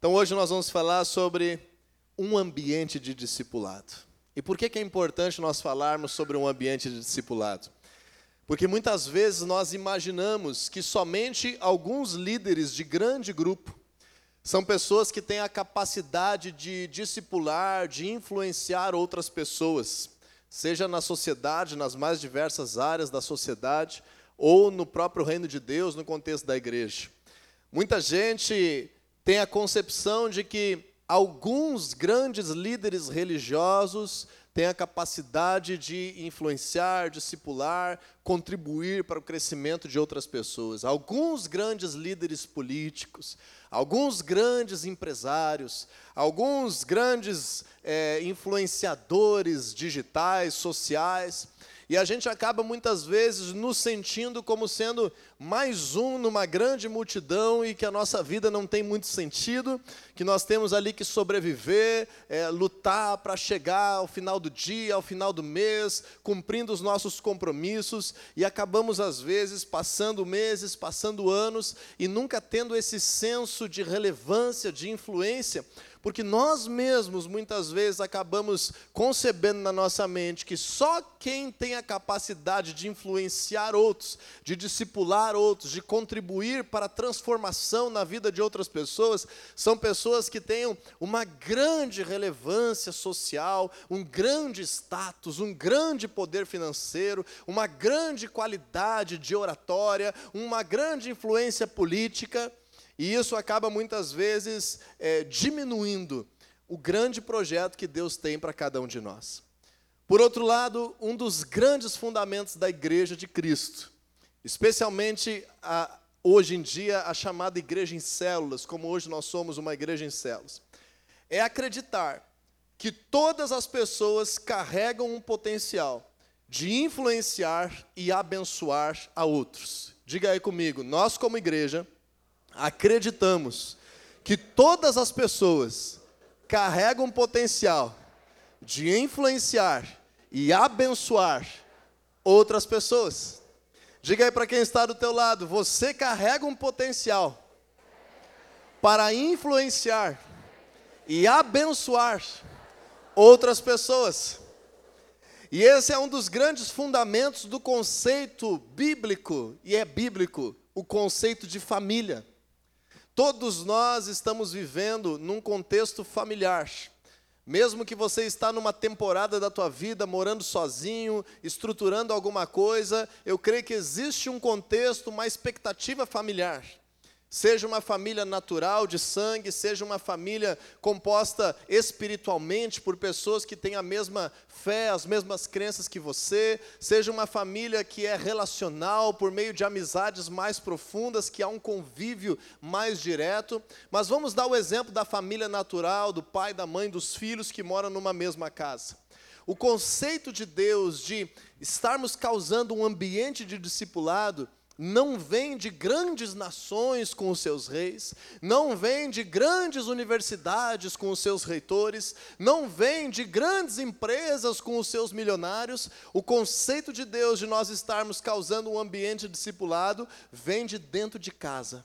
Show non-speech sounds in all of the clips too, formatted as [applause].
Então hoje nós vamos falar sobre um ambiente de discipulado. E por que, que é importante nós falarmos sobre um ambiente de discipulado? Porque muitas vezes nós imaginamos que somente alguns líderes de grande grupo são pessoas que têm a capacidade de discipular, de influenciar outras pessoas, seja na sociedade, nas mais diversas áreas da sociedade, ou no próprio reino de Deus, no contexto da igreja. Muita gente tem a concepção de que alguns grandes líderes religiosos têm a capacidade de influenciar, discipular, contribuir para o crescimento de outras pessoas. Alguns grandes líderes políticos, alguns grandes empresários, alguns grandes é, influenciadores digitais, sociais, e a gente acaba muitas vezes nos sentindo como sendo mais um numa grande multidão e que a nossa vida não tem muito sentido, que nós temos ali que sobreviver, é, lutar para chegar ao final do dia, ao final do mês, cumprindo os nossos compromissos e acabamos às vezes passando meses, passando anos e nunca tendo esse senso de relevância, de influência porque nós mesmos muitas vezes acabamos concebendo na nossa mente que só quem tem a capacidade de influenciar outros, de discipular outros, de contribuir para a transformação na vida de outras pessoas, são pessoas que tenham uma grande relevância social, um grande status, um grande poder financeiro, uma grande qualidade de oratória, uma grande influência política. E isso acaba muitas vezes é, diminuindo o grande projeto que Deus tem para cada um de nós. Por outro lado, um dos grandes fundamentos da igreja de Cristo, especialmente a, hoje em dia a chamada igreja em células, como hoje nós somos uma igreja em células, é acreditar que todas as pessoas carregam um potencial de influenciar e abençoar a outros. Diga aí comigo, nós como igreja acreditamos que todas as pessoas carregam um potencial de influenciar e abençoar outras pessoas. Diga aí para quem está do teu lado, você carrega um potencial para influenciar e abençoar outras pessoas. E esse é um dos grandes fundamentos do conceito bíblico, e é bíblico, o conceito de família. Todos nós estamos vivendo num contexto familiar. Mesmo que você está numa temporada da tua vida morando sozinho, estruturando alguma coisa, eu creio que existe um contexto, uma expectativa familiar. Seja uma família natural de sangue, seja uma família composta espiritualmente por pessoas que têm a mesma fé, as mesmas crenças que você, seja uma família que é relacional por meio de amizades mais profundas, que há um convívio mais direto. Mas vamos dar o exemplo da família natural, do pai, da mãe, dos filhos que moram numa mesma casa. O conceito de Deus de estarmos causando um ambiente de discipulado não vem de grandes nações com os seus reis, não vem de grandes universidades com os seus reitores, não vem de grandes empresas com os seus milionários. O conceito de Deus de nós estarmos causando um ambiente discipulado vem de dentro de casa,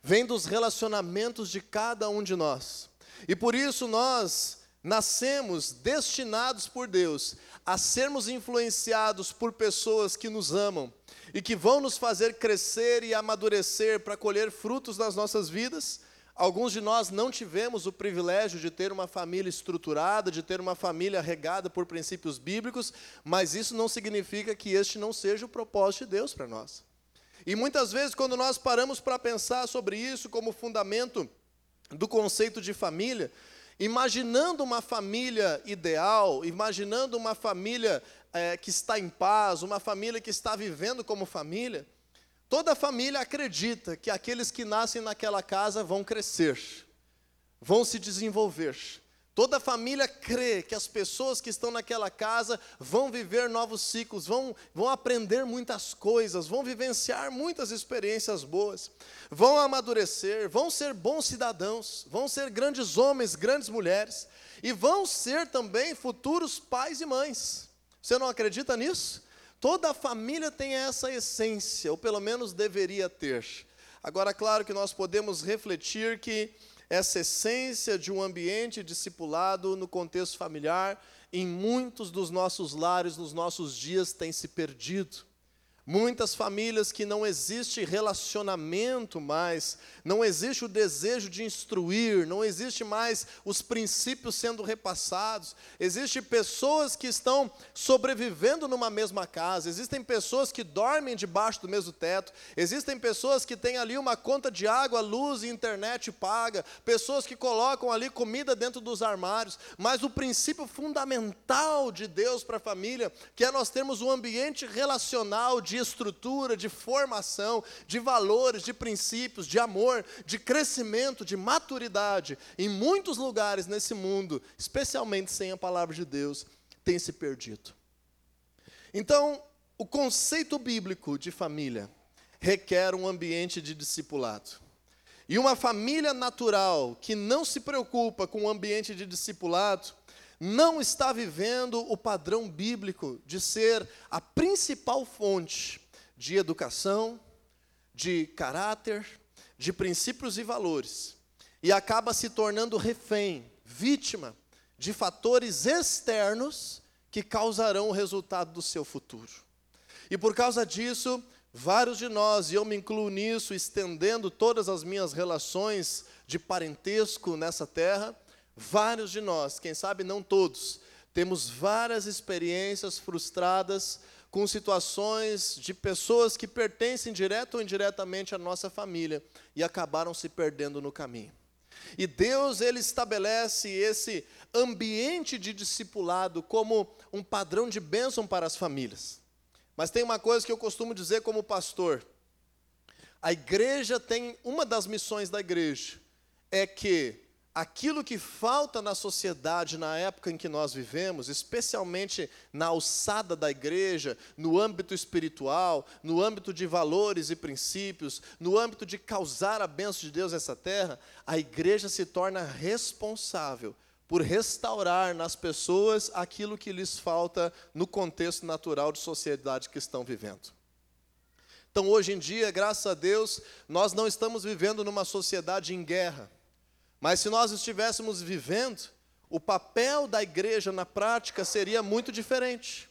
vem dos relacionamentos de cada um de nós. E por isso nós nascemos destinados por Deus a sermos influenciados por pessoas que nos amam e que vão nos fazer crescer e amadurecer para colher frutos nas nossas vidas. Alguns de nós não tivemos o privilégio de ter uma família estruturada, de ter uma família regada por princípios bíblicos, mas isso não significa que este não seja o propósito de Deus para nós. E muitas vezes, quando nós paramos para pensar sobre isso como fundamento do conceito de família, imaginando uma família ideal, imaginando uma família é, que está em paz, uma família que está vivendo como família, toda família acredita que aqueles que nascem naquela casa vão crescer, vão se desenvolver. Toda família crê que as pessoas que estão naquela casa vão viver novos ciclos, vão, vão aprender muitas coisas, vão vivenciar muitas experiências boas, vão amadurecer, vão ser bons cidadãos, vão ser grandes homens, grandes mulheres, e vão ser também futuros pais e mães. Você não acredita nisso? Toda família tem essa essência, ou pelo menos deveria ter. Agora, claro que nós podemos refletir que essa essência de um ambiente discipulado no contexto familiar, em muitos dos nossos lares, nos nossos dias, tem se perdido. Muitas famílias que não existe relacionamento mais, não existe o desejo de instruir, não existe mais os princípios sendo repassados. Existem pessoas que estão sobrevivendo numa mesma casa, existem pessoas que dormem debaixo do mesmo teto, existem pessoas que têm ali uma conta de água, luz e internet paga, pessoas que colocam ali comida dentro dos armários, mas o princípio fundamental de Deus para a família, que é nós termos um ambiente relacional de de estrutura, de formação, de valores, de princípios, de amor, de crescimento, de maturidade, em muitos lugares nesse mundo, especialmente sem a palavra de Deus, tem se perdido. Então, o conceito bíblico de família requer um ambiente de discipulado. E uma família natural que não se preocupa com o ambiente de discipulado, não está vivendo o padrão bíblico de ser a principal fonte de educação, de caráter, de princípios e valores, e acaba se tornando refém, vítima de fatores externos que causarão o resultado do seu futuro. E por causa disso, vários de nós, e eu me incluo nisso, estendendo todas as minhas relações de parentesco nessa terra, Vários de nós, quem sabe não todos, temos várias experiências frustradas com situações de pessoas que pertencem direto ou indiretamente à nossa família e acabaram se perdendo no caminho. E Deus ele estabelece esse ambiente de discipulado como um padrão de bênção para as famílias. Mas tem uma coisa que eu costumo dizer como pastor: a igreja tem uma das missões da igreja é que aquilo que falta na sociedade na época em que nós vivemos, especialmente na alçada da igreja, no âmbito espiritual, no âmbito de valores e princípios, no âmbito de causar a bênção de Deus nessa terra, a igreja se torna responsável por restaurar nas pessoas aquilo que lhes falta no contexto natural de sociedade que estão vivendo. Então, hoje em dia, graças a Deus, nós não estamos vivendo numa sociedade em guerra mas se nós estivéssemos vivendo, o papel da igreja na prática seria muito diferente.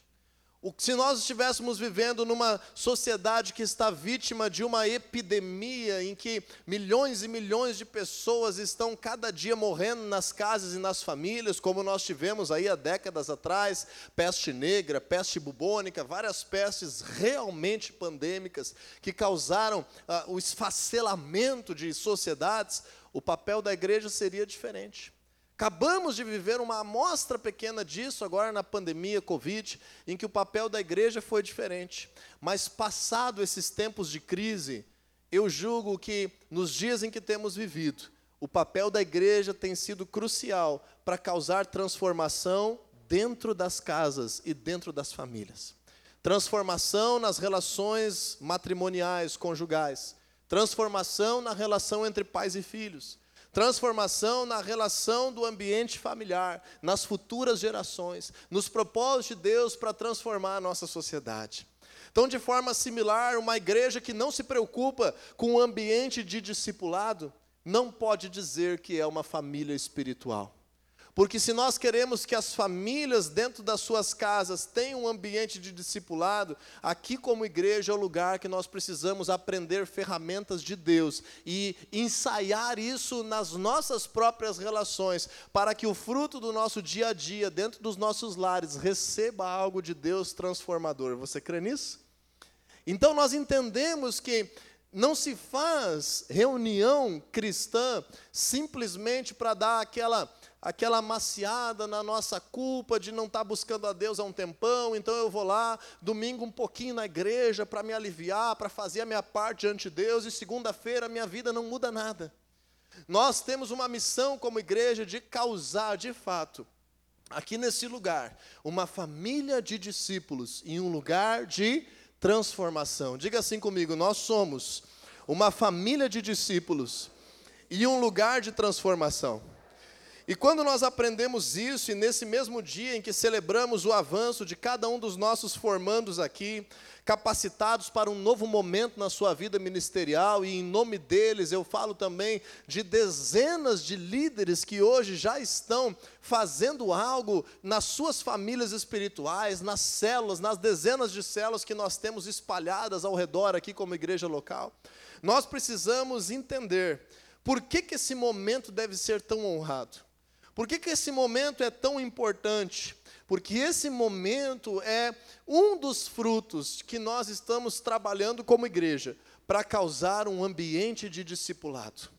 O, se nós estivéssemos vivendo numa sociedade que está vítima de uma epidemia, em que milhões e milhões de pessoas estão cada dia morrendo nas casas e nas famílias, como nós tivemos aí há décadas atrás, peste negra, peste bubônica, várias pestes realmente pandêmicas que causaram ah, o esfacelamento de sociedades, o papel da igreja seria diferente. Acabamos de viver uma amostra pequena disso agora na pandemia Covid, em que o papel da igreja foi diferente. Mas passado esses tempos de crise, eu julgo que nos dias em que temos vivido, o papel da igreja tem sido crucial para causar transformação dentro das casas e dentro das famílias. Transformação nas relações matrimoniais, conjugais transformação na relação entre pais e filhos, transformação na relação do ambiente familiar, nas futuras gerações, nos propósitos de Deus para transformar a nossa sociedade. Então, de forma similar, uma igreja que não se preocupa com o ambiente de discipulado, não pode dizer que é uma família espiritual. Porque se nós queremos que as famílias dentro das suas casas tenham um ambiente de discipulado, aqui como igreja é o lugar que nós precisamos aprender ferramentas de Deus e ensaiar isso nas nossas próprias relações, para que o fruto do nosso dia a dia, dentro dos nossos lares, receba algo de Deus transformador. Você crê nisso? Então nós entendemos que não se faz reunião cristã simplesmente para dar aquela aquela amaciada na nossa culpa de não estar tá buscando a Deus há um tempão, então eu vou lá, domingo um pouquinho na igreja para me aliviar, para fazer a minha parte diante de Deus, e segunda-feira a minha vida não muda nada. Nós temos uma missão como igreja de causar, de fato, aqui nesse lugar, uma família de discípulos em um lugar de transformação. Diga assim comigo: nós somos uma família de discípulos e um lugar de transformação. E quando nós aprendemos isso, e nesse mesmo dia em que celebramos o avanço de cada um dos nossos formandos aqui, capacitados para um novo momento na sua vida ministerial, e em nome deles eu falo também de dezenas de líderes que hoje já estão fazendo algo nas suas famílias espirituais, nas células, nas dezenas de células que nós temos espalhadas ao redor aqui como igreja local. Nós precisamos entender por que, que esse momento deve ser tão honrado. Por que, que esse momento é tão importante? Porque esse momento é um dos frutos que nós estamos trabalhando como igreja para causar um ambiente de discipulado.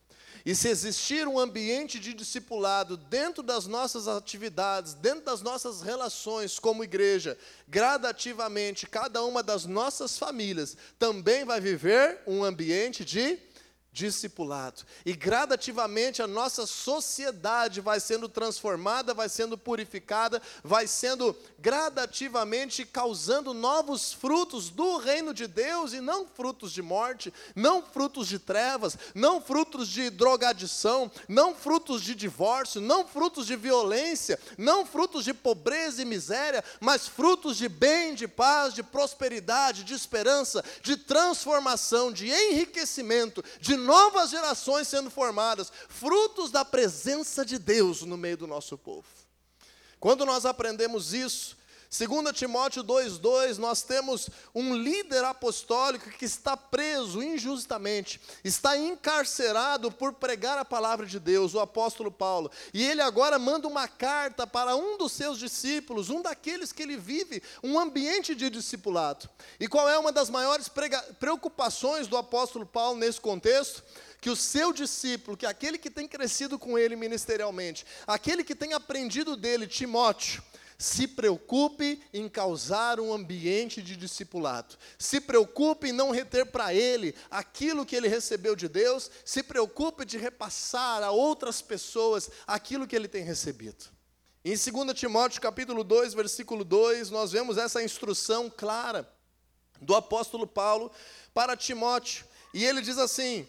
E se existir um ambiente de discipulado dentro das nossas atividades, dentro das nossas relações como igreja, gradativamente, cada uma das nossas famílias também vai viver um ambiente de discipulado discipulado. E gradativamente a nossa sociedade vai sendo transformada, vai sendo purificada, vai sendo gradativamente causando novos frutos do reino de Deus e não frutos de morte, não frutos de trevas, não frutos de drogadição, não frutos de divórcio, não frutos de violência, não frutos de pobreza e miséria, mas frutos de bem, de paz, de prosperidade, de esperança, de transformação, de enriquecimento, de novas gerações sendo formadas, frutos da presença de Deus no meio do nosso povo. Quando nós aprendemos isso, 2 Timóteo 2,2, nós temos um líder apostólico que está preso injustamente, está encarcerado por pregar a palavra de Deus, o apóstolo Paulo. E ele agora manda uma carta para um dos seus discípulos, um daqueles que ele vive, um ambiente de discipulado. E qual é uma das maiores preocupações do apóstolo Paulo nesse contexto? que o seu discípulo, que é aquele que tem crescido com ele ministerialmente, aquele que tem aprendido dele, Timóteo, se preocupe em causar um ambiente de discipulado. Se preocupe em não reter para ele aquilo que ele recebeu de Deus. Se preocupe de repassar a outras pessoas aquilo que ele tem recebido. Em 2 Timóteo capítulo 2, versículo 2, nós vemos essa instrução clara do apóstolo Paulo para Timóteo. E ele diz assim: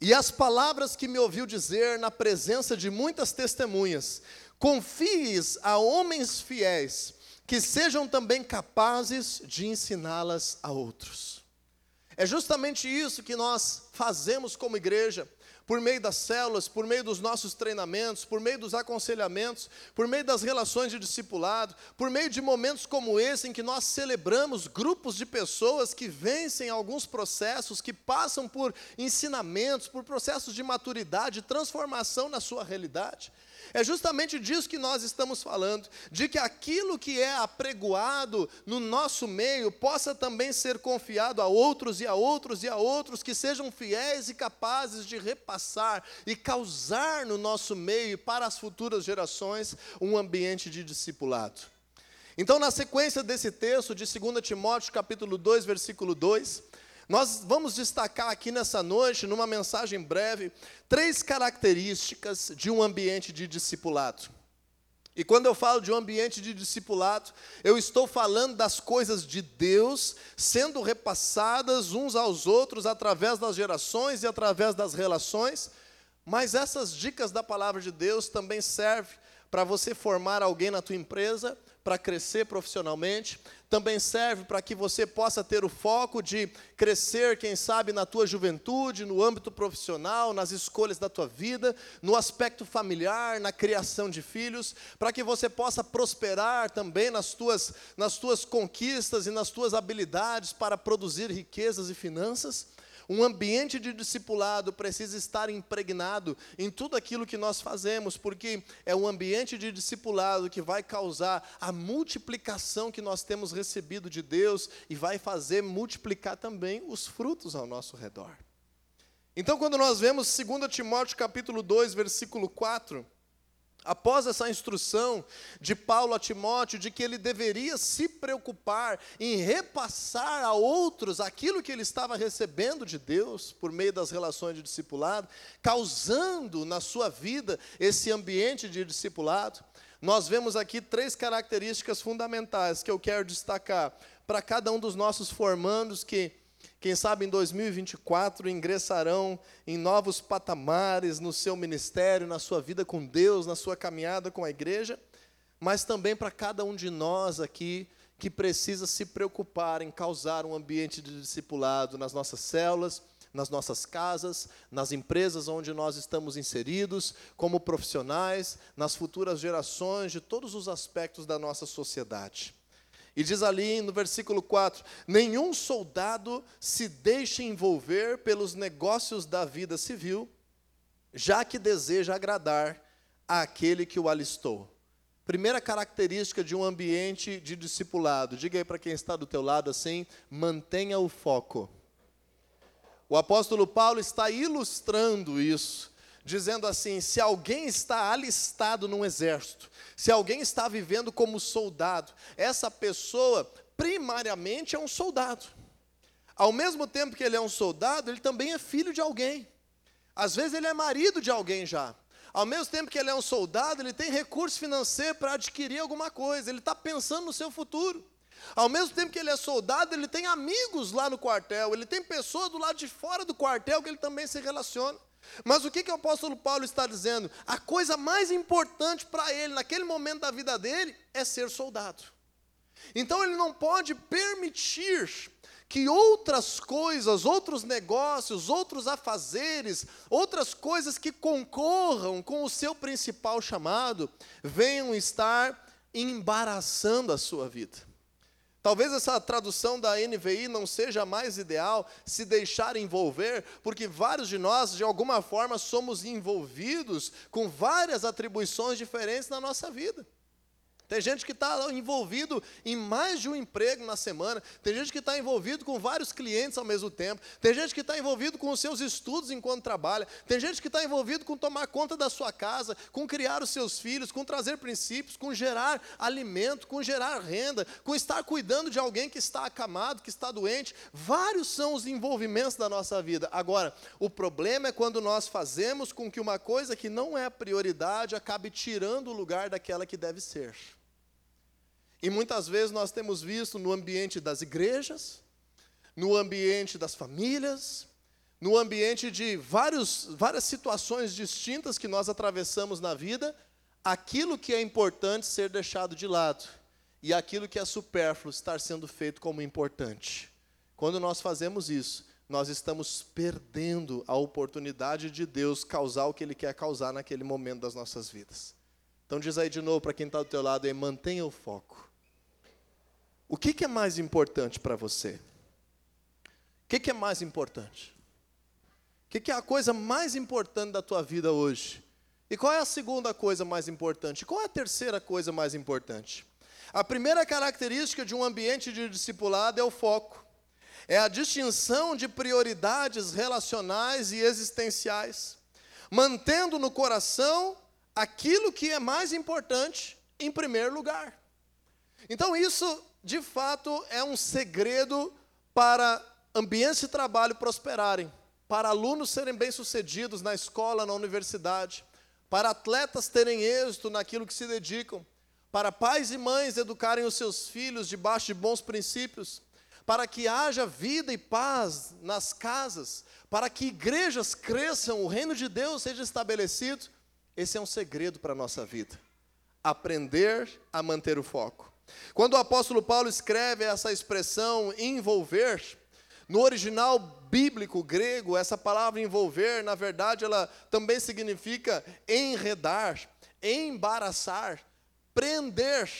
E as palavras que me ouviu dizer na presença de muitas testemunhas, Confies a homens fiéis, que sejam também capazes de ensiná-las a outros. É justamente isso que nós fazemos como igreja, por meio das células, por meio dos nossos treinamentos, por meio dos aconselhamentos, por meio das relações de discipulado, por meio de momentos como esse em que nós celebramos grupos de pessoas que vencem alguns processos, que passam por ensinamentos, por processos de maturidade, de transformação na sua realidade. É justamente disso que nós estamos falando, de que aquilo que é apregoado no nosso meio possa também ser confiado a outros e a outros e a outros que sejam fiéis e capazes de repassar e causar no nosso meio para as futuras gerações um ambiente de discipulado. Então, na sequência desse texto de 2 Timóteo, capítulo 2, versículo 2, nós vamos destacar aqui nessa noite, numa mensagem breve, três características de um ambiente de discipulado. E quando eu falo de um ambiente de discipulado, eu estou falando das coisas de Deus sendo repassadas uns aos outros através das gerações e através das relações, mas essas dicas da palavra de Deus também servem para você formar alguém na tua empresa, para crescer profissionalmente, também serve para que você possa ter o foco de crescer, quem sabe, na tua juventude, no âmbito profissional, nas escolhas da tua vida, no aspecto familiar, na criação de filhos, para que você possa prosperar também nas tuas, nas tuas conquistas e nas tuas habilidades para produzir riquezas e finanças. Um ambiente de discipulado precisa estar impregnado em tudo aquilo que nós fazemos, porque é um ambiente de discipulado que vai causar a multiplicação que nós temos recebido de Deus e vai fazer multiplicar também os frutos ao nosso redor. Então, quando nós vemos 2 Timóteo capítulo 2, versículo 4, Após essa instrução de Paulo a Timóteo de que ele deveria se preocupar em repassar a outros aquilo que ele estava recebendo de Deus por meio das relações de discipulado, causando na sua vida esse ambiente de discipulado, nós vemos aqui três características fundamentais que eu quero destacar para cada um dos nossos formandos que quem sabe em 2024 ingressarão em novos patamares no seu ministério, na sua vida com Deus, na sua caminhada com a igreja, mas também para cada um de nós aqui que precisa se preocupar em causar um ambiente de discipulado nas nossas células, nas nossas casas, nas empresas onde nós estamos inseridos, como profissionais, nas futuras gerações, de todos os aspectos da nossa sociedade. E diz ali no versículo 4: Nenhum soldado se deixa envolver pelos negócios da vida civil, já que deseja agradar àquele que o alistou. Primeira característica de um ambiente de discipulado. Diga aí para quem está do teu lado assim, mantenha o foco. O apóstolo Paulo está ilustrando isso, dizendo assim: se alguém está alistado num exército, se alguém está vivendo como soldado, essa pessoa primariamente é um soldado. Ao mesmo tempo que ele é um soldado, ele também é filho de alguém. Às vezes ele é marido de alguém já. Ao mesmo tempo que ele é um soldado, ele tem recurso financeiro para adquirir alguma coisa, ele está pensando no seu futuro. Ao mesmo tempo que ele é soldado, ele tem amigos lá no quartel, ele tem pessoas do lado de fora do quartel que ele também se relaciona. Mas o que, que o apóstolo Paulo está dizendo? A coisa mais importante para ele, naquele momento da vida dele, é ser soldado. Então ele não pode permitir que outras coisas, outros negócios, outros afazeres, outras coisas que concorram com o seu principal chamado, venham estar embaraçando a sua vida. Talvez essa tradução da NVI não seja mais ideal, se deixar envolver, porque vários de nós, de alguma forma, somos envolvidos com várias atribuições diferentes na nossa vida. Tem gente que está envolvido em mais de um emprego na semana. Tem gente que está envolvido com vários clientes ao mesmo tempo. Tem gente que está envolvido com os seus estudos enquanto trabalha. Tem gente que está envolvido com tomar conta da sua casa, com criar os seus filhos, com trazer princípios, com gerar alimento, com gerar renda, com estar cuidando de alguém que está acamado, que está doente. Vários são os envolvimentos da nossa vida. Agora, o problema é quando nós fazemos com que uma coisa que não é prioridade acabe tirando o lugar daquela que deve ser. E muitas vezes nós temos visto no ambiente das igrejas, no ambiente das famílias, no ambiente de vários, várias situações distintas que nós atravessamos na vida, aquilo que é importante ser deixado de lado e aquilo que é supérfluo estar sendo feito como importante. Quando nós fazemos isso, nós estamos perdendo a oportunidade de Deus causar o que Ele quer causar naquele momento das nossas vidas. Então diz aí de novo para quem está do teu lado, aí, mantenha o foco. O que, que é mais importante para você? O que, que é mais importante? O que, que é a coisa mais importante da tua vida hoje? E qual é a segunda coisa mais importante? Qual é a terceira coisa mais importante? A primeira característica de um ambiente de discipulado é o foco. É a distinção de prioridades relacionais e existenciais, mantendo no coração aquilo que é mais importante em primeiro lugar. Então, isso de fato, é um segredo para ambientes de trabalho prosperarem, para alunos serem bem-sucedidos na escola, na universidade, para atletas terem êxito naquilo que se dedicam, para pais e mães educarem os seus filhos debaixo de bons princípios, para que haja vida e paz nas casas, para que igrejas cresçam, o reino de Deus seja estabelecido. Esse é um segredo para a nossa vida. Aprender a manter o foco. Quando o apóstolo Paulo escreve essa expressão envolver, no original bíblico grego, essa palavra envolver, na verdade, ela também significa enredar, embaraçar, prender.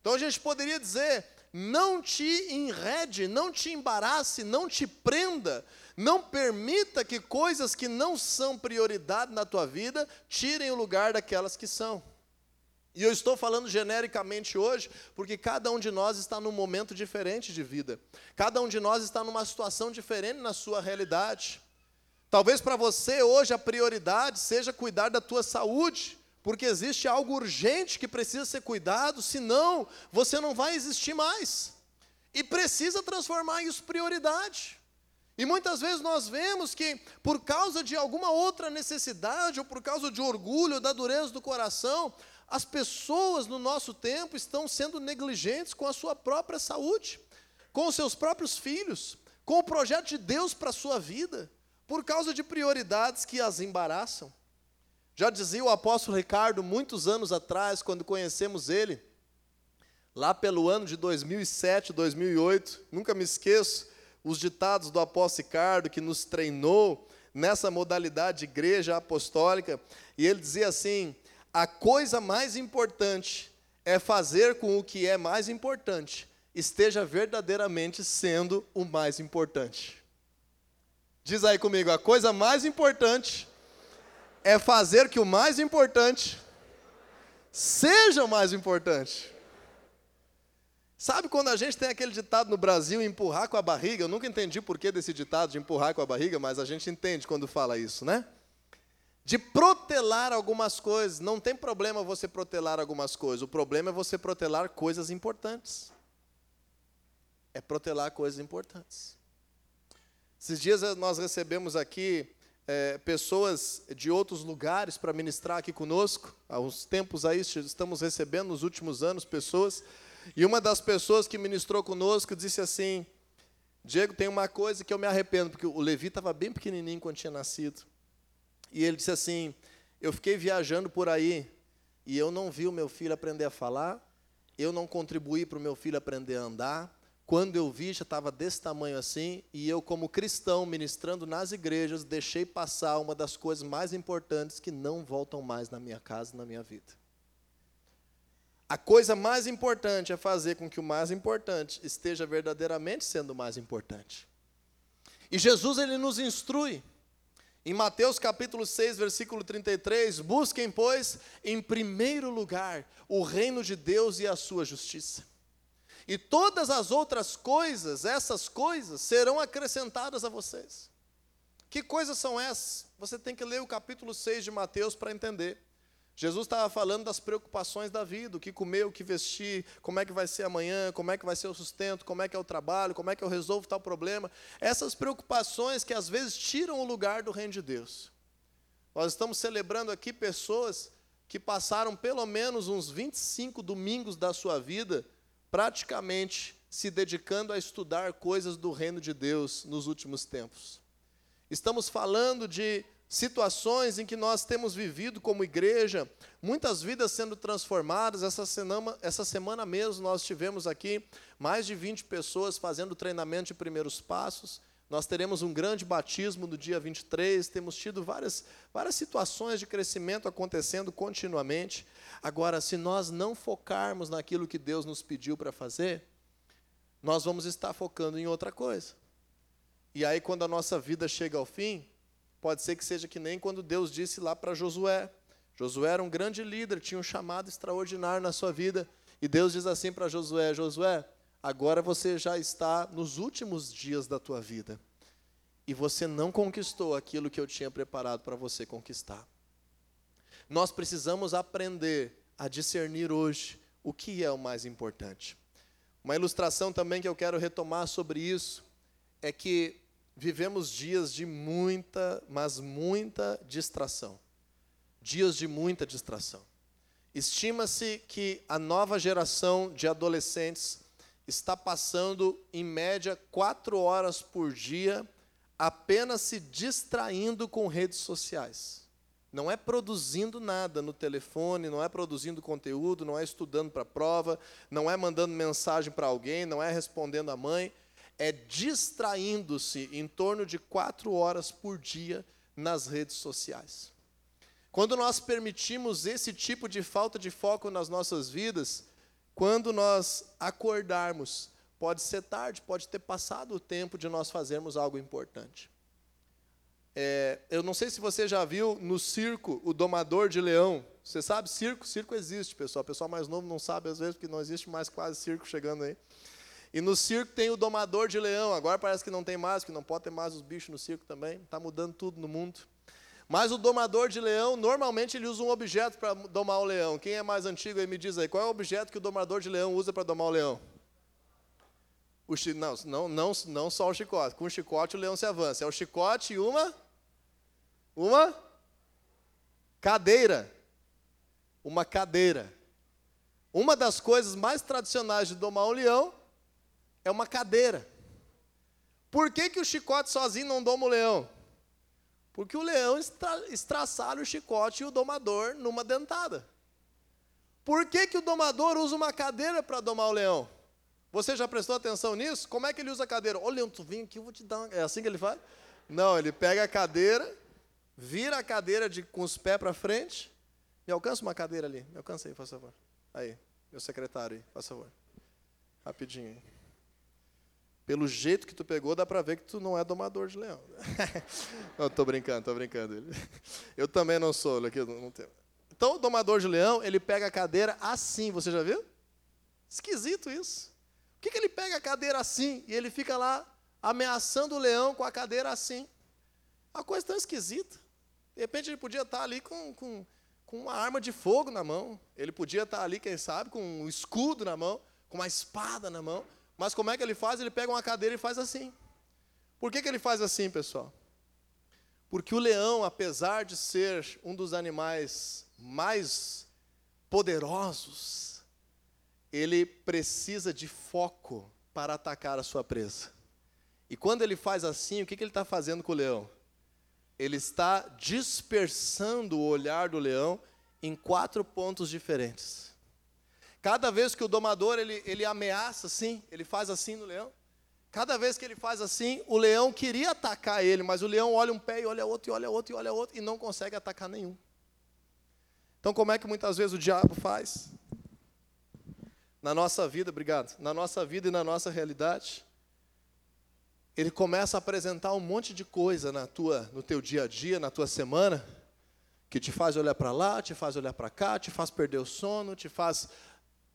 Então a gente poderia dizer: não te enrede, não te embarace, não te prenda, não permita que coisas que não são prioridade na tua vida tirem o lugar daquelas que são. E eu estou falando genericamente hoje, porque cada um de nós está num momento diferente de vida. Cada um de nós está numa situação diferente na sua realidade. Talvez para você hoje a prioridade seja cuidar da tua saúde, porque existe algo urgente que precisa ser cuidado, senão você não vai existir mais. E precisa transformar isso em prioridade. E muitas vezes nós vemos que, por causa de alguma outra necessidade, ou por causa de orgulho, da dureza do coração, as pessoas no nosso tempo estão sendo negligentes com a sua própria saúde, com os seus próprios filhos, com o projeto de Deus para a sua vida, por causa de prioridades que as embaraçam. Já dizia o apóstolo Ricardo, muitos anos atrás, quando conhecemos ele, lá pelo ano de 2007, 2008, nunca me esqueço, os ditados do apóstolo Ricardo, que nos treinou nessa modalidade de igreja apostólica, e ele dizia assim: a coisa mais importante é fazer com o que é mais importante esteja verdadeiramente sendo o mais importante. Diz aí comigo, a coisa mais importante é fazer que o mais importante seja o mais importante. Sabe quando a gente tem aquele ditado no Brasil, empurrar com a barriga? Eu nunca entendi por que desse ditado de empurrar com a barriga, mas a gente entende quando fala isso, né? De protelar algumas coisas. Não tem problema você protelar algumas coisas. O problema é você protelar coisas importantes. É protelar coisas importantes. Esses dias nós recebemos aqui é, pessoas de outros lugares para ministrar aqui conosco. Há uns tempos aí estamos recebendo, nos últimos anos, pessoas e uma das pessoas que ministrou conosco disse assim: Diego, tem uma coisa que eu me arrependo, porque o Levi estava bem pequenininho quando tinha nascido. E ele disse assim: Eu fiquei viajando por aí e eu não vi o meu filho aprender a falar, eu não contribuí para o meu filho aprender a andar. Quando eu vi, já estava desse tamanho assim, e eu, como cristão, ministrando nas igrejas, deixei passar uma das coisas mais importantes que não voltam mais na minha casa, na minha vida. A coisa mais importante é fazer com que o mais importante esteja verdadeiramente sendo o mais importante. E Jesus ele nos instrui. Em Mateus capítulo 6, versículo 33, busquem, pois, em primeiro lugar o reino de Deus e a sua justiça. E todas as outras coisas, essas coisas, serão acrescentadas a vocês. Que coisas são essas? Você tem que ler o capítulo 6 de Mateus para entender. Jesus estava falando das preocupações da vida, o que comer, o que vestir, como é que vai ser amanhã, como é que vai ser o sustento, como é que é o trabalho, como é que eu resolvo tal problema. Essas preocupações que às vezes tiram o lugar do reino de Deus. Nós estamos celebrando aqui pessoas que passaram pelo menos uns 25 domingos da sua vida praticamente se dedicando a estudar coisas do reino de Deus nos últimos tempos. Estamos falando de situações em que nós temos vivido como igreja, muitas vidas sendo transformadas. Essa semana, essa semana mesmo nós tivemos aqui mais de 20 pessoas fazendo treinamento de primeiros passos. Nós teremos um grande batismo no dia 23, temos tido várias, várias situações de crescimento acontecendo continuamente. Agora, se nós não focarmos naquilo que Deus nos pediu para fazer, nós vamos estar focando em outra coisa. E aí, quando a nossa vida chega ao fim, Pode ser que seja que nem quando Deus disse lá para Josué. Josué era um grande líder, tinha um chamado extraordinário na sua vida. E Deus diz assim para Josué: Josué, agora você já está nos últimos dias da tua vida. E você não conquistou aquilo que eu tinha preparado para você conquistar. Nós precisamos aprender a discernir hoje o que é o mais importante. Uma ilustração também que eu quero retomar sobre isso é que vivemos dias de muita, mas muita distração. Dias de muita distração. Estima-se que a nova geração de adolescentes está passando, em média, quatro horas por dia apenas se distraindo com redes sociais. Não é produzindo nada no telefone, não é produzindo conteúdo, não é estudando para a prova, não é mandando mensagem para alguém, não é respondendo a mãe, é distraindo-se em torno de quatro horas por dia nas redes sociais. Quando nós permitimos esse tipo de falta de foco nas nossas vidas, quando nós acordarmos, pode ser tarde, pode ter passado o tempo de nós fazermos algo importante. É, eu não sei se você já viu no circo o domador de leão. Você sabe, circo? Circo existe, pessoal. O pessoal mais novo não sabe às vezes, porque não existe mais quase circo chegando aí. E no circo tem o domador de leão. Agora parece que não tem mais, que não pode ter mais os bichos no circo também. Está mudando tudo no mundo. Mas o domador de leão, normalmente ele usa um objeto para domar o leão. Quem é mais antigo aí me diz aí, qual é o objeto que o domador de leão usa para domar o leão? O chi... não, não, não, não só o chicote. Com o chicote o leão se avança. É o chicote e uma... Uma... Cadeira. Uma cadeira. Uma das coisas mais tradicionais de domar um leão é uma cadeira. Por que, que o chicote sozinho não doma o leão? Porque o leão estra, estraçalha o chicote e o domador numa dentada. Por que, que o domador usa uma cadeira para domar o leão? Você já prestou atenção nisso? Como é que ele usa a cadeira? Ô, leão, tu vem aqui, eu vou te dar uma... É assim que ele faz? Não, ele pega a cadeira, vira a cadeira de, com os pés para frente. Me alcança uma cadeira ali. Me alcança aí, por favor. Aí, meu secretário aí, por favor. Rapidinho. Pelo jeito que tu pegou, dá para ver que tu não é domador de leão. [laughs] não, tô brincando, tô brincando. Eu também não sou. Então, o domador de leão, ele pega a cadeira assim, você já viu? Esquisito isso. Por que, que ele pega a cadeira assim e ele fica lá ameaçando o leão com a cadeira assim? Uma coisa tão esquisita. De repente ele podia estar ali com, com, com uma arma de fogo na mão. Ele podia estar ali, quem sabe, com um escudo na mão, com uma espada na mão. Mas como é que ele faz? Ele pega uma cadeira e faz assim. Por que, que ele faz assim, pessoal? Porque o leão, apesar de ser um dos animais mais poderosos, ele precisa de foco para atacar a sua presa. E quando ele faz assim, o que, que ele está fazendo com o leão? Ele está dispersando o olhar do leão em quatro pontos diferentes. Cada vez que o domador ele, ele ameaça assim, ele faz assim no leão. Cada vez que ele faz assim, o leão queria atacar ele, mas o leão olha um pé e olha outro, e olha outro, e olha outro, e não consegue atacar nenhum. Então, como é que muitas vezes o diabo faz? Na nossa vida, obrigado, na nossa vida e na nossa realidade, ele começa a apresentar um monte de coisa na tua, no teu dia a dia, na tua semana, que te faz olhar para lá, te faz olhar para cá, te faz perder o sono, te faz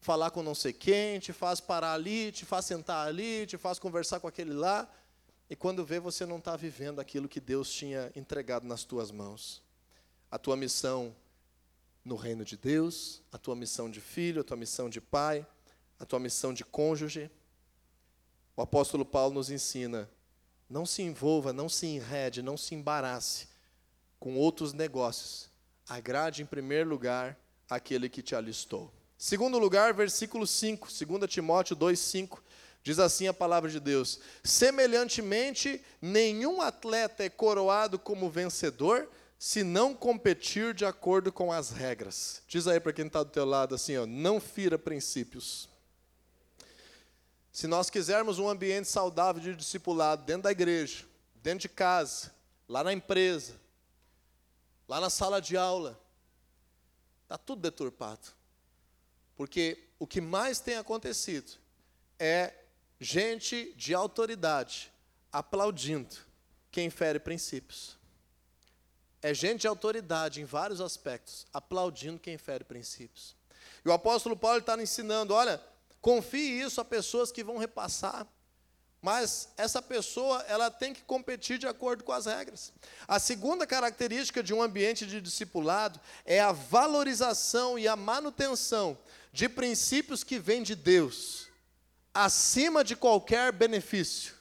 falar com não sei quem, te faz parar ali, te faz sentar ali, te faz conversar com aquele lá. E quando vê, você não está vivendo aquilo que Deus tinha entregado nas tuas mãos. A tua missão no reino de Deus, a tua missão de filho, a tua missão de pai, a tua missão de cônjuge. O apóstolo Paulo nos ensina: não se envolva, não se enrede, não se embarace com outros negócios. Agrade em primeiro lugar aquele que te alistou. Segundo lugar, versículo 5, 2 Timóteo 2, 5, diz assim a palavra de Deus: Semelhantemente, nenhum atleta é coroado como vencedor se não competir de acordo com as regras. Diz aí para quem está do teu lado assim, ó, não fira princípios. Se nós quisermos um ambiente saudável de discipulado dentro da igreja, dentro de casa, lá na empresa, lá na sala de aula, está tudo deturpado. Porque o que mais tem acontecido é gente de autoridade aplaudindo quem fere princípios. É gente de autoridade em vários aspectos, aplaudindo quem fere princípios. E o apóstolo Paulo está ensinando: olha, confie isso a pessoas que vão repassar, mas essa pessoa ela tem que competir de acordo com as regras. A segunda característica de um ambiente de discipulado é a valorização e a manutenção de princípios que vêm de Deus, acima de qualquer benefício.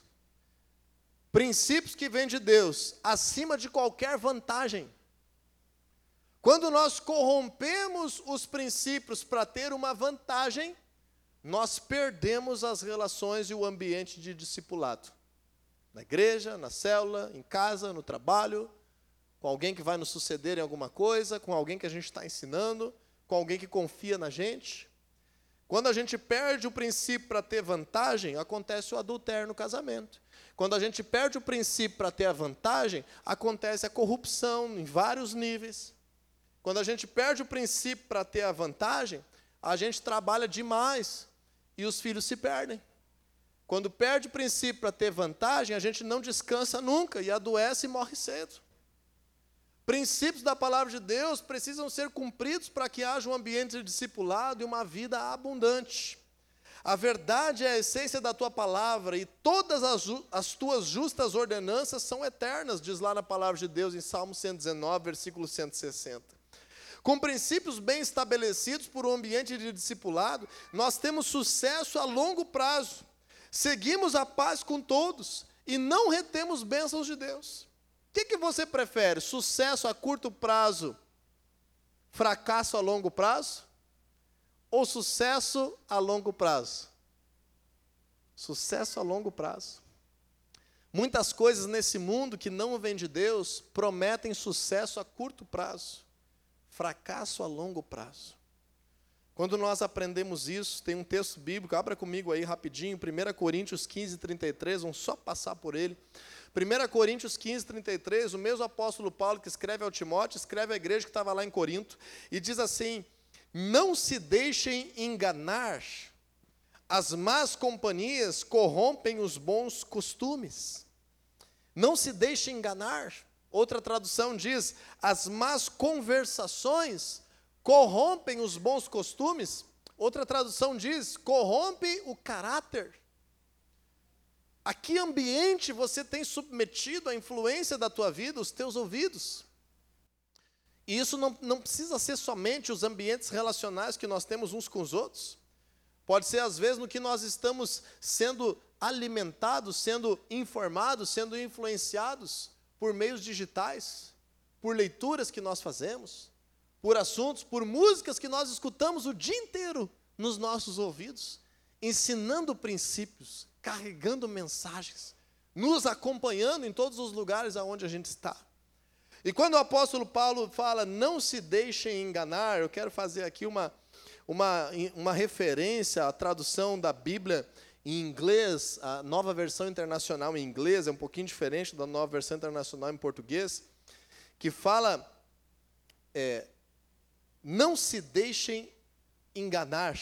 Princípios que vêm de Deus, acima de qualquer vantagem. Quando nós corrompemos os princípios para ter uma vantagem, nós perdemos as relações e o ambiente de discipulado. Na igreja, na célula, em casa, no trabalho, com alguém que vai nos suceder em alguma coisa, com alguém que a gente está ensinando com alguém que confia na gente. Quando a gente perde o princípio para ter vantagem, acontece o adultério no casamento. Quando a gente perde o princípio para ter a vantagem, acontece a corrupção em vários níveis. Quando a gente perde o princípio para ter a vantagem, a gente trabalha demais e os filhos se perdem. Quando perde o princípio para ter vantagem, a gente não descansa nunca e adoece e morre cedo. Princípios da palavra de Deus precisam ser cumpridos para que haja um ambiente de discipulado e uma vida abundante. A verdade é a essência da tua palavra e todas as, as, tuas justas ordenanças são eternas, diz lá na palavra de Deus em Salmo 119, versículo 160. Com princípios bem estabelecidos por um ambiente de discipulado, nós temos sucesso a longo prazo, seguimos a paz com todos e não retemos bênçãos de Deus que, que você prefere? Sucesso a curto prazo, fracasso a longo prazo? Ou sucesso a longo prazo? Sucesso a longo prazo. Muitas coisas nesse mundo que não vêm de Deus prometem sucesso a curto prazo, fracasso a longo prazo. Quando nós aprendemos isso, tem um texto bíblico, abra comigo aí rapidinho, 1 Coríntios 15, 33, vamos só passar por ele. 1 Coríntios 15, 33, o mesmo apóstolo Paulo que escreve ao Timóteo, escreve à igreja que estava lá em Corinto, e diz assim: Não se deixem enganar, as más companhias corrompem os bons costumes. Não se deixem enganar. Outra tradução diz: as más conversações corrompem os bons costumes. Outra tradução diz: corrompe o caráter. A que ambiente você tem submetido a influência da tua vida, os teus ouvidos? E isso não, não precisa ser somente os ambientes relacionais que nós temos uns com os outros. Pode ser, às vezes, no que nós estamos sendo alimentados, sendo informados, sendo influenciados por meios digitais, por leituras que nós fazemos, por assuntos, por músicas que nós escutamos o dia inteiro nos nossos ouvidos, ensinando princípios, carregando mensagens, nos acompanhando em todos os lugares aonde a gente está. E quando o apóstolo Paulo fala, não se deixem enganar, eu quero fazer aqui uma, uma, uma referência à tradução da Bíblia em inglês, a nova versão internacional em inglês, é um pouquinho diferente da nova versão internacional em português, que fala é, não se deixem enganar,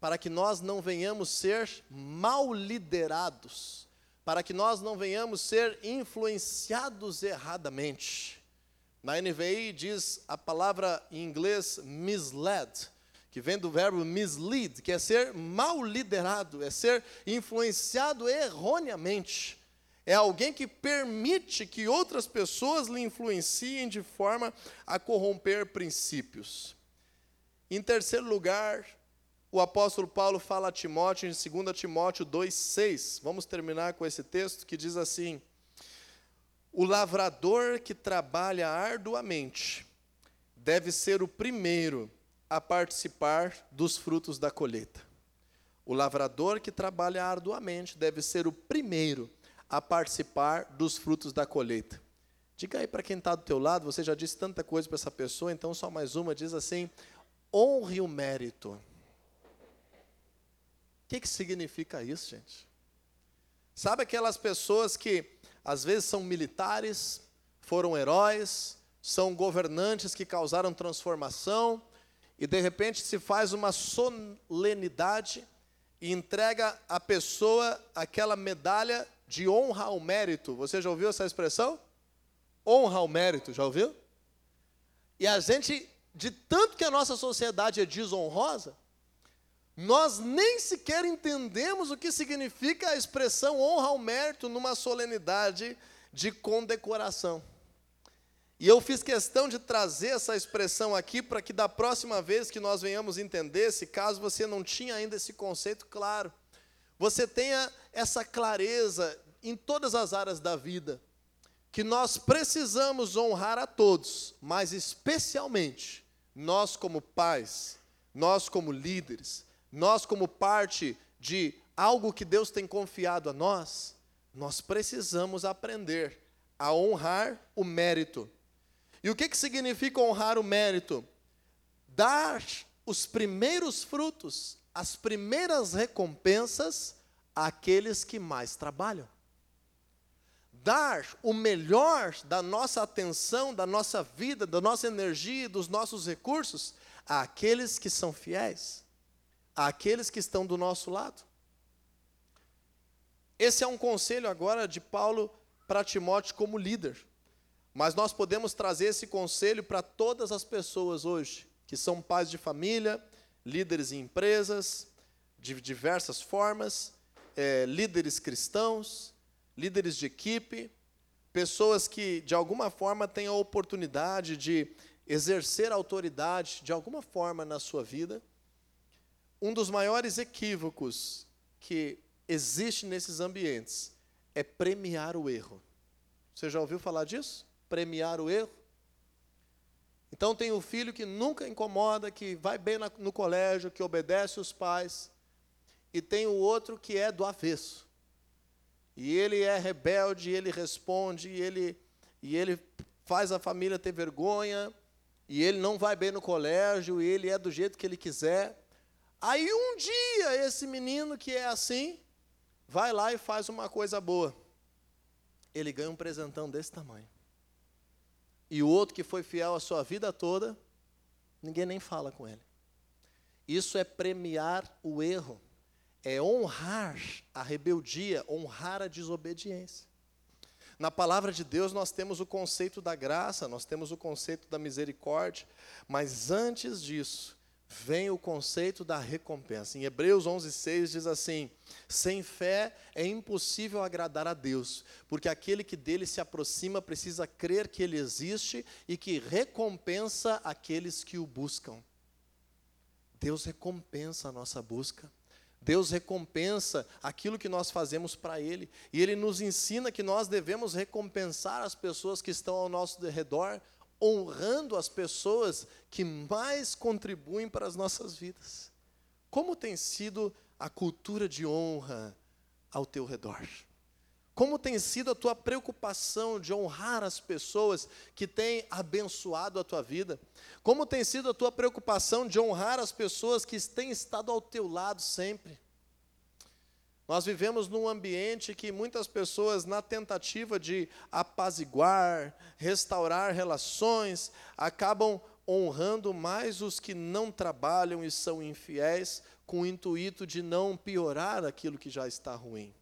para que nós não venhamos ser mal liderados, para que nós não venhamos ser influenciados erradamente. Na NVI diz a palavra em inglês misled, que vem do verbo mislead, que é ser mal liderado, é ser influenciado erroneamente. É alguém que permite que outras pessoas lhe influenciem de forma a corromper princípios. Em terceiro lugar, o apóstolo Paulo fala a Timóteo em 2 Timóteo 2,6. Vamos terminar com esse texto que diz assim: O lavrador que trabalha arduamente deve ser o primeiro a participar dos frutos da colheita. O lavrador que trabalha arduamente deve ser o primeiro a participar dos frutos da colheita. Diga aí para quem está do teu lado, você já disse tanta coisa para essa pessoa, então só mais uma, diz assim, honre o mérito. O que, que significa isso, gente? Sabe aquelas pessoas que às vezes são militares, foram heróis, são governantes que causaram transformação, e de repente se faz uma solenidade e entrega à pessoa aquela medalha de honra ao mérito. Você já ouviu essa expressão? Honra ao mérito, já ouviu? E a gente, de tanto que a nossa sociedade é desonrosa, nós nem sequer entendemos o que significa a expressão honra ao mérito numa solenidade de condecoração. E eu fiz questão de trazer essa expressão aqui para que da próxima vez que nós venhamos entender, se caso você não tinha ainda esse conceito claro, você tenha essa clareza em todas as áreas da vida, que nós precisamos honrar a todos, mas especialmente nós como pais, nós como líderes, nós como parte de algo que Deus tem confiado a nós, nós precisamos aprender a honrar o mérito. E o que, que significa honrar o mérito? Dar os primeiros frutos as primeiras recompensas àqueles que mais trabalham. Dar o melhor da nossa atenção, da nossa vida, da nossa energia, dos nossos recursos àqueles que são fiéis, àqueles que estão do nosso lado. Esse é um conselho agora de Paulo para Timóteo como líder. Mas nós podemos trazer esse conselho para todas as pessoas hoje, que são pais de família, líderes em empresas, de diversas formas, é, líderes cristãos, líderes de equipe, pessoas que de alguma forma têm a oportunidade de exercer autoridade de alguma forma na sua vida. Um dos maiores equívocos que existe nesses ambientes é premiar o erro. Você já ouviu falar disso? Premiar o erro? Então tem o filho que nunca incomoda, que vai bem no colégio, que obedece os pais, e tem o outro que é do avesso. e ele é rebelde, ele responde, e ele, e ele faz a família ter vergonha, e ele não vai bem no colégio, e ele é do jeito que ele quiser. Aí um dia esse menino que é assim, vai lá e faz uma coisa boa. Ele ganha um presentão desse tamanho. E o outro que foi fiel a sua vida toda, ninguém nem fala com ele. Isso é premiar o erro, é honrar a rebeldia, honrar a desobediência. Na palavra de Deus nós temos o conceito da graça, nós temos o conceito da misericórdia, mas antes disso, vem o conceito da recompensa. Em Hebreus 11:6 diz assim: sem fé é impossível agradar a Deus, porque aquele que dele se aproxima precisa crer que ele existe e que recompensa aqueles que o buscam. Deus recompensa a nossa busca. Deus recompensa aquilo que nós fazemos para Ele. E Ele nos ensina que nós devemos recompensar as pessoas que estão ao nosso redor, honrando as pessoas que mais contribuem para as nossas vidas. Como tem sido a cultura de honra ao teu redor? Como tem sido a tua preocupação de honrar as pessoas que têm abençoado a tua vida? Como tem sido a tua preocupação de honrar as pessoas que têm estado ao teu lado sempre? Nós vivemos num ambiente que muitas pessoas, na tentativa de apaziguar, restaurar relações, acabam honrando mais os que não trabalham e são infiéis, com o intuito de não piorar aquilo que já está ruim.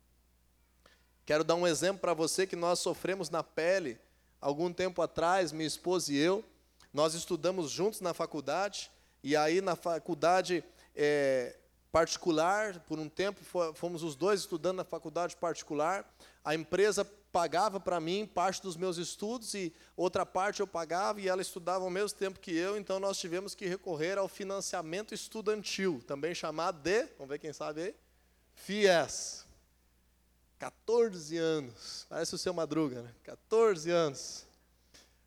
Quero dar um exemplo para você que nós sofremos na pele. Algum tempo atrás, minha esposa e eu, nós estudamos juntos na faculdade, e aí na faculdade é, particular, por um tempo fomos os dois estudando na faculdade particular. A empresa pagava para mim parte dos meus estudos e outra parte eu pagava e ela estudava ao mesmo tempo que eu, então nós tivemos que recorrer ao financiamento estudantil, também chamado de, vamos ver quem sabe aí, FIES. 14 anos, parece o seu Madruga, né? 14 anos,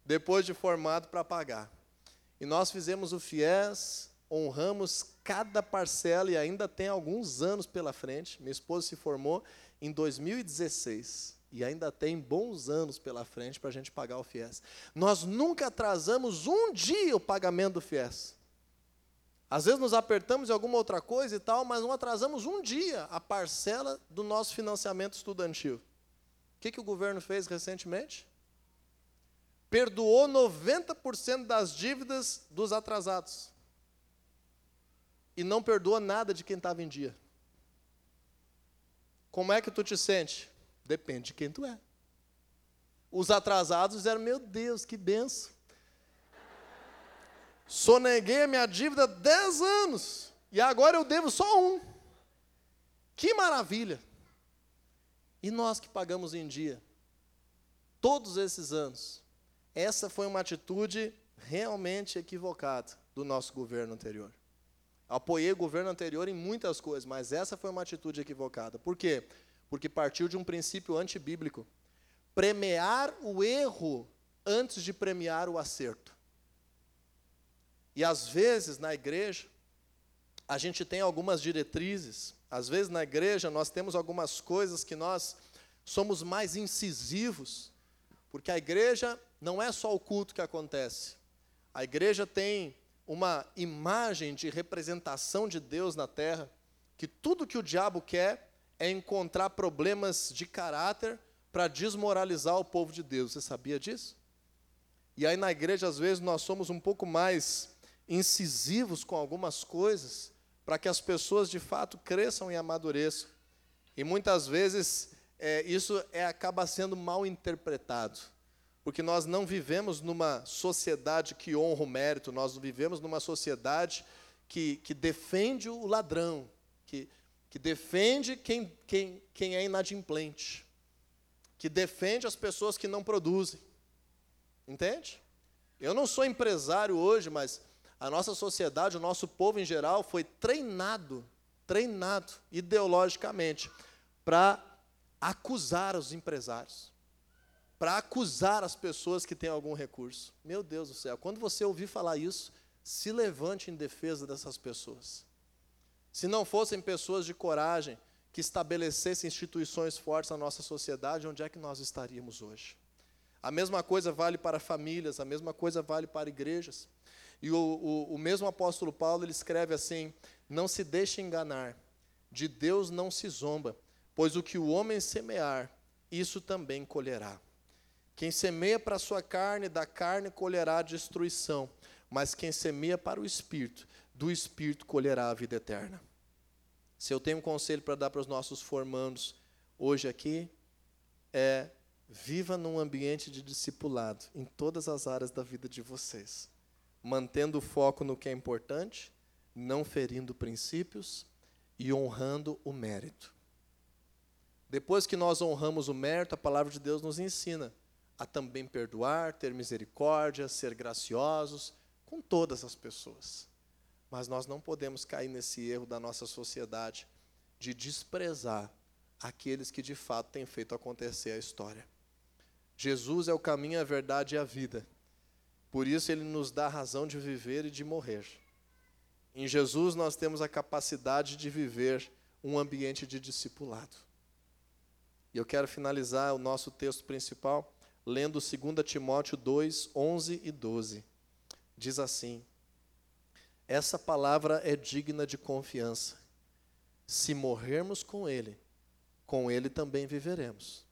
depois de formado para pagar. E nós fizemos o FIES, honramos cada parcela e ainda tem alguns anos pela frente. Minha esposa se formou em 2016 e ainda tem bons anos pela frente para a gente pagar o FIES. Nós nunca atrasamos um dia o pagamento do FIES. Às vezes nos apertamos em alguma outra coisa e tal, mas não atrasamos um dia a parcela do nosso financiamento estudantil. O que, que o governo fez recentemente? Perdoou 90% das dívidas dos atrasados e não perdoa nada de quem estava em dia. Como é que tu te sente? Depende de quem tu é. Os atrasados disseram, meu Deus, que benção. Soneguei a minha dívida 10 anos. E agora eu devo só um. Que maravilha. E nós que pagamos em dia, todos esses anos, essa foi uma atitude realmente equivocada do nosso governo anterior. Apoiei o governo anterior em muitas coisas, mas essa foi uma atitude equivocada. Por quê? Porque partiu de um princípio antibíblico. Premiar o erro antes de premiar o acerto. E às vezes na igreja, a gente tem algumas diretrizes, às vezes na igreja nós temos algumas coisas que nós somos mais incisivos, porque a igreja não é só o culto que acontece. A igreja tem uma imagem de representação de Deus na terra, que tudo que o diabo quer é encontrar problemas de caráter para desmoralizar o povo de Deus. Você sabia disso? E aí na igreja, às vezes, nós somos um pouco mais incisivos com algumas coisas, para que as pessoas de fato cresçam e amadureçam. E muitas vezes é, isso é, acaba sendo mal interpretado porque nós não vivemos numa sociedade que honra o mérito, nós vivemos numa sociedade que, que defende o ladrão, que, que defende quem, quem, quem é inadimplente, que defende as pessoas que não produzem. Entende? Eu não sou empresário hoje, mas a nossa sociedade, o nosso povo em geral, foi treinado, treinado ideologicamente, para acusar os empresários para acusar as pessoas que têm algum recurso. Meu Deus do céu, quando você ouvir falar isso, se levante em defesa dessas pessoas. Se não fossem pessoas de coragem, que estabelecesse instituições fortes na nossa sociedade, onde é que nós estaríamos hoje? A mesma coisa vale para famílias, a mesma coisa vale para igrejas. E o, o, o mesmo apóstolo Paulo ele escreve assim: Não se deixe enganar, de Deus não se zomba, pois o que o homem semear, isso também colherá. Quem semeia para a sua carne, da carne colherá a destruição, mas quem semeia para o espírito, do espírito colherá a vida eterna. Se eu tenho um conselho para dar para os nossos formandos hoje aqui, é viva num ambiente de discipulado em todas as áreas da vida de vocês, mantendo o foco no que é importante, não ferindo princípios e honrando o mérito. Depois que nós honramos o mérito, a palavra de Deus nos ensina a também perdoar, ter misericórdia, ser graciosos com todas as pessoas. Mas nós não podemos cair nesse erro da nossa sociedade de desprezar aqueles que de fato têm feito acontecer a história. Jesus é o caminho, a verdade e a vida. Por isso ele nos dá a razão de viver e de morrer. Em Jesus nós temos a capacidade de viver um ambiente de discipulado. E eu quero finalizar o nosso texto principal lendo 2 Timóteo 2, 11 e 12. Diz assim: Essa palavra é digna de confiança. Se morrermos com Ele, com Ele também viveremos.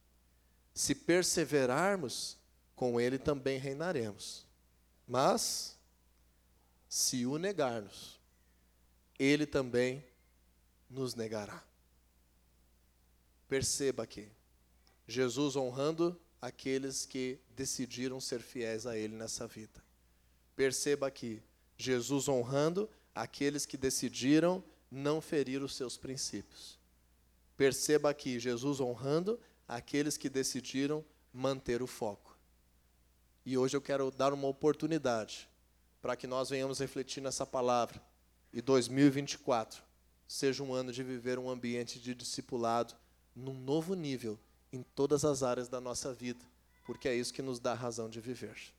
Se perseverarmos, com Ele também reinaremos. Mas, se o negarmos, Ele também nos negará. Perceba aqui, Jesus honrando aqueles que decidiram ser fiéis a Ele nessa vida. Perceba aqui, Jesus honrando aqueles que decidiram não ferir os seus princípios. Perceba aqui, Jesus honrando aqueles que decidiram manter o foco. E hoje eu quero dar uma oportunidade para que nós venhamos refletir nessa palavra e 2024 seja um ano de viver um ambiente de discipulado num novo nível em todas as áreas da nossa vida, porque é isso que nos dá razão de viver.